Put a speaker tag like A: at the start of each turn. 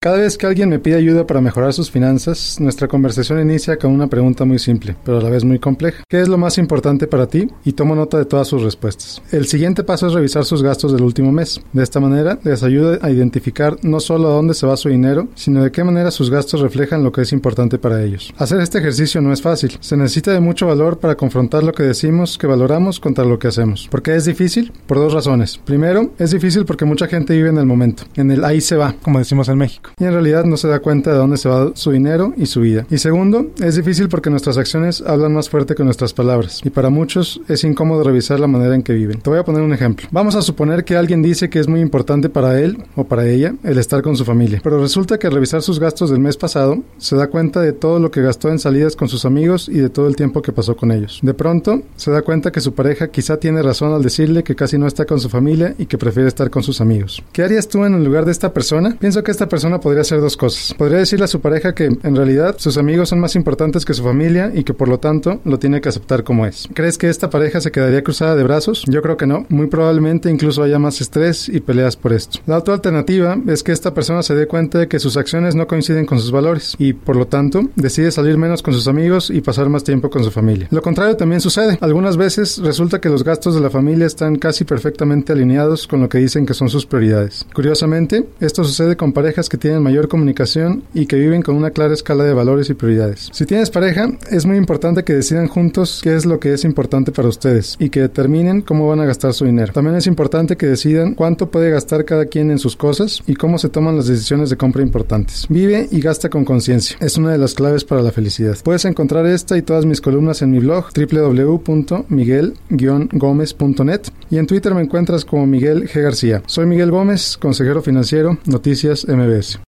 A: Cada vez que alguien me pide ayuda para mejorar sus finanzas, nuestra conversación inicia con una pregunta muy simple, pero a la vez muy compleja. ¿Qué es lo más importante para ti? Y tomo nota de todas sus respuestas. El siguiente paso es revisar sus gastos del último mes. De esta manera, les ayuda a identificar no solo a dónde se va su dinero, sino de qué manera sus gastos reflejan lo que es importante para ellos. Hacer este ejercicio no es fácil. Se necesita de mucho valor para confrontar lo que decimos que valoramos contra lo que hacemos. ¿Por qué es difícil? Por dos razones. Primero, es difícil porque mucha gente vive en el momento, en el ahí se va, como decimos en México y en realidad no se da cuenta de dónde se va su dinero y su vida. Y segundo, es difícil porque nuestras acciones hablan más fuerte que nuestras palabras y para muchos es incómodo revisar la manera en que viven. Te voy a poner un ejemplo. Vamos a suponer que alguien dice que es muy importante para él o para ella el estar con su familia, pero resulta que al revisar sus gastos del mes pasado se da cuenta de todo lo que gastó en salidas con sus amigos y de todo el tiempo que pasó con ellos. De pronto se da cuenta que su pareja quizá tiene razón al decirle que casi no está con su familia y que prefiere estar con sus amigos. ¿Qué harías tú en el lugar de esta persona? Pienso que esta persona podría ser dos cosas. Podría decirle a su pareja que en realidad sus amigos son más importantes que su familia y que por lo tanto lo tiene que aceptar como es. ¿Crees que esta pareja se quedaría cruzada de brazos? Yo creo que no. Muy probablemente incluso haya más estrés y peleas por esto. La otra alternativa es que esta persona se dé cuenta de que sus acciones no coinciden con sus valores y por lo tanto decide salir menos con sus amigos y pasar más tiempo con su familia. Lo contrario también sucede. Algunas veces resulta que los gastos de la familia están casi perfectamente alineados con lo que dicen que son sus prioridades. Curiosamente, esto sucede con parejas que tienen mayor comunicación y que viven con una clara escala de valores y prioridades. Si tienes pareja, es muy importante que decidan juntos qué es lo que es importante para ustedes y que determinen cómo van a gastar su dinero. También es importante que decidan cuánto puede gastar cada quien en sus cosas y cómo se toman las decisiones de compra importantes. Vive y gasta con conciencia. Es una de las claves para la felicidad. Puedes encontrar esta y todas mis columnas en mi blog www.miguel-gómez.net y en Twitter me encuentras como Miguel G. García. Soy Miguel Gómez, consejero financiero, Noticias MBS.